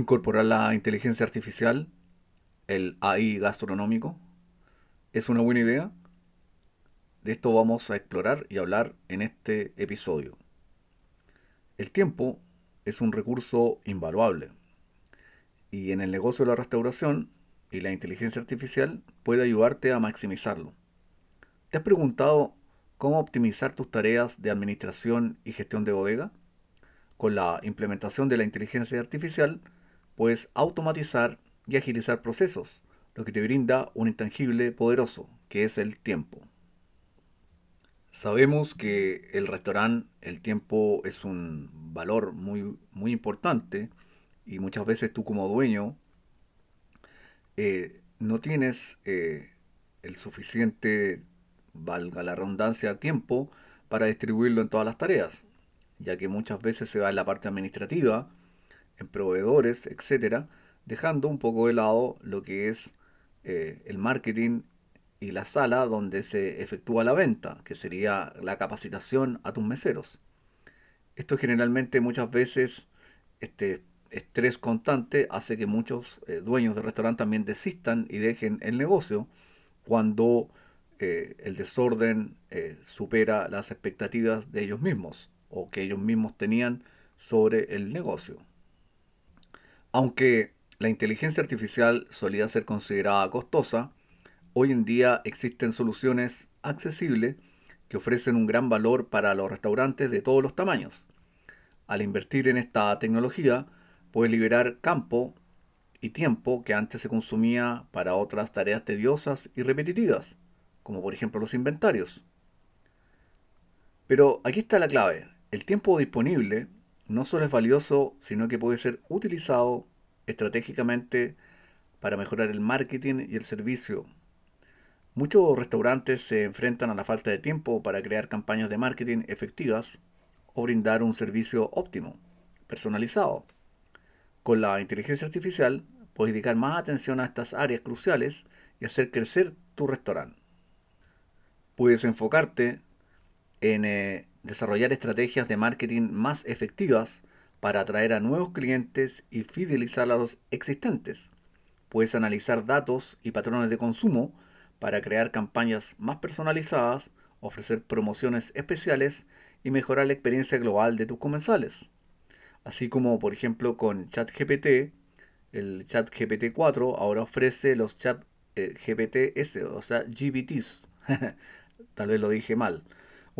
Incorporar la inteligencia artificial, el AI gastronómico, es una buena idea. De esto vamos a explorar y hablar en este episodio. El tiempo es un recurso invaluable y en el negocio de la restauración y la inteligencia artificial puede ayudarte a maximizarlo. ¿Te has preguntado cómo optimizar tus tareas de administración y gestión de bodega? Con la implementación de la inteligencia artificial, puedes automatizar y agilizar procesos, lo que te brinda un intangible poderoso, que es el tiempo. Sabemos que el restaurante, el tiempo es un valor muy, muy importante y muchas veces tú como dueño eh, no tienes eh, el suficiente, valga la redundancia, tiempo para distribuirlo en todas las tareas, ya que muchas veces se va en la parte administrativa en proveedores, etcétera, dejando un poco de lado lo que es eh, el marketing y la sala donde se efectúa la venta, que sería la capacitación a tus meseros. Esto generalmente muchas veces, este estrés constante hace que muchos eh, dueños de restaurante también desistan y dejen el negocio cuando eh, el desorden supera las expectativas de ellos mismos o que ellos mismos tenían sobre el negocio. Aunque la inteligencia artificial solía ser considerada costosa, hoy en día existen soluciones accesibles que ofrecen un gran valor para los restaurantes de todos los tamaños. Al invertir en esta tecnología, puedes liberar campo y tiempo que antes se consumía para otras tareas tediosas y repetitivas, como por ejemplo los inventarios. Pero aquí está la clave. El tiempo disponible no solo es valioso, sino que puede ser utilizado estratégicamente para mejorar el marketing y el servicio. Muchos restaurantes se enfrentan a la falta de tiempo para crear campañas de marketing efectivas o brindar un servicio óptimo, personalizado. Con la inteligencia artificial puedes dedicar más atención a estas áreas cruciales y hacer crecer tu restaurante. Puedes enfocarte en eh, desarrollar estrategias de marketing más efectivas para atraer a nuevos clientes y fidelizar a los existentes. Puedes analizar datos y patrones de consumo para crear campañas más personalizadas, ofrecer promociones especiales y mejorar la experiencia global de tus comensales. Así como por ejemplo con ChatGPT, el ChatGPT 4 ahora ofrece los Chat eh, S, o sea, GBTs. Tal vez lo dije mal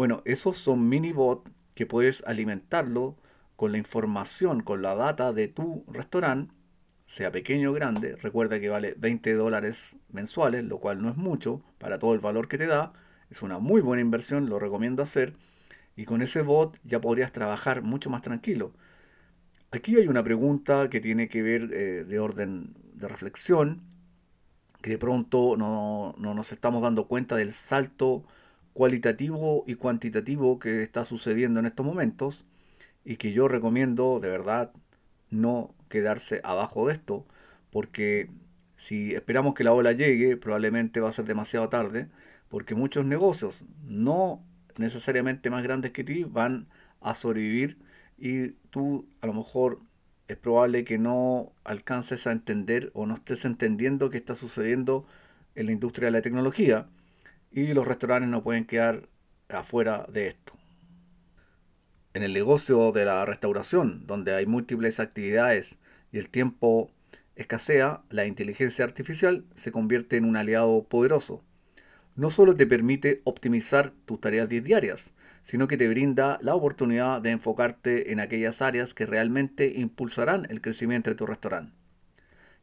bueno, esos son mini bots que puedes alimentarlo con la información, con la data de tu restaurante, sea pequeño o grande. Recuerda que vale 20 dólares mensuales, lo cual no es mucho para todo el valor que te da. Es una muy buena inversión, lo recomiendo hacer. Y con ese bot ya podrías trabajar mucho más tranquilo. Aquí hay una pregunta que tiene que ver eh, de orden de reflexión, que de pronto no, no nos estamos dando cuenta del salto cualitativo y cuantitativo que está sucediendo en estos momentos y que yo recomiendo de verdad no quedarse abajo de esto porque si esperamos que la ola llegue probablemente va a ser demasiado tarde porque muchos negocios no necesariamente más grandes que ti van a sobrevivir y tú a lo mejor es probable que no alcances a entender o no estés entendiendo qué está sucediendo en la industria de la tecnología y los restaurantes no pueden quedar afuera de esto. En el negocio de la restauración, donde hay múltiples actividades y el tiempo escasea, la inteligencia artificial se convierte en un aliado poderoso. No solo te permite optimizar tus tareas diarias, sino que te brinda la oportunidad de enfocarte en aquellas áreas que realmente impulsarán el crecimiento de tu restaurante.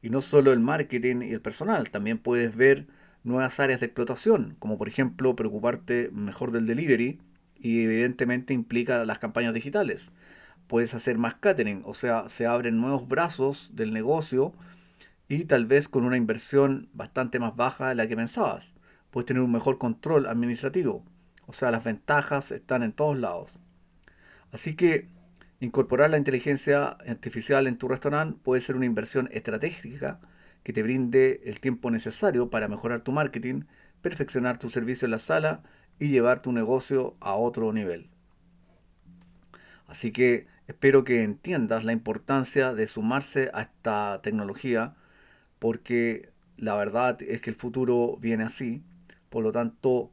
Y no solo el marketing y el personal, también puedes ver nuevas áreas de explotación, como por ejemplo preocuparte mejor del delivery y evidentemente implica las campañas digitales. Puedes hacer más catering, o sea, se abren nuevos brazos del negocio y tal vez con una inversión bastante más baja de la que pensabas. Puedes tener un mejor control administrativo, o sea, las ventajas están en todos lados. Así que incorporar la inteligencia artificial en tu restaurante puede ser una inversión estratégica que te brinde el tiempo necesario para mejorar tu marketing, perfeccionar tu servicio en la sala y llevar tu negocio a otro nivel. Así que Espero que entiendas la importancia de sumarse a esta tecnología porque la verdad es que el futuro viene así. Por lo tanto,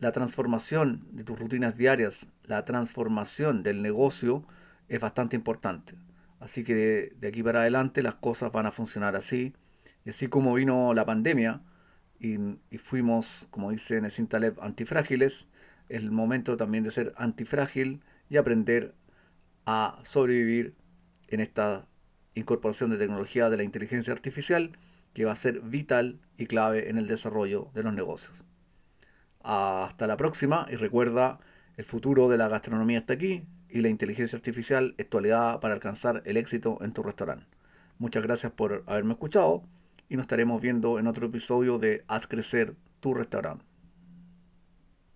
la transformación de tus rutinas diarias, la transformación del negocio es bastante importante. Así que de, aquí para adelante las cosas van a funcionar así. Y así como vino la pandemia y, fuimos, como dice Nessin Taleb, antifrágiles, es el momento también de ser antifrágil y aprender a sobrevivir en esta incorporación de tecnología de la inteligencia artificial que va a ser vital y clave en el desarrollo de los negocios. Hasta la próxima y recuerda, el futuro de la gastronomía está aquí y la inteligencia artificial es tu aliada para alcanzar el éxito en tu restaurante. Muchas gracias por haberme escuchado y nos estaremos viendo en otro episodio de Haz crecer tu restaurante.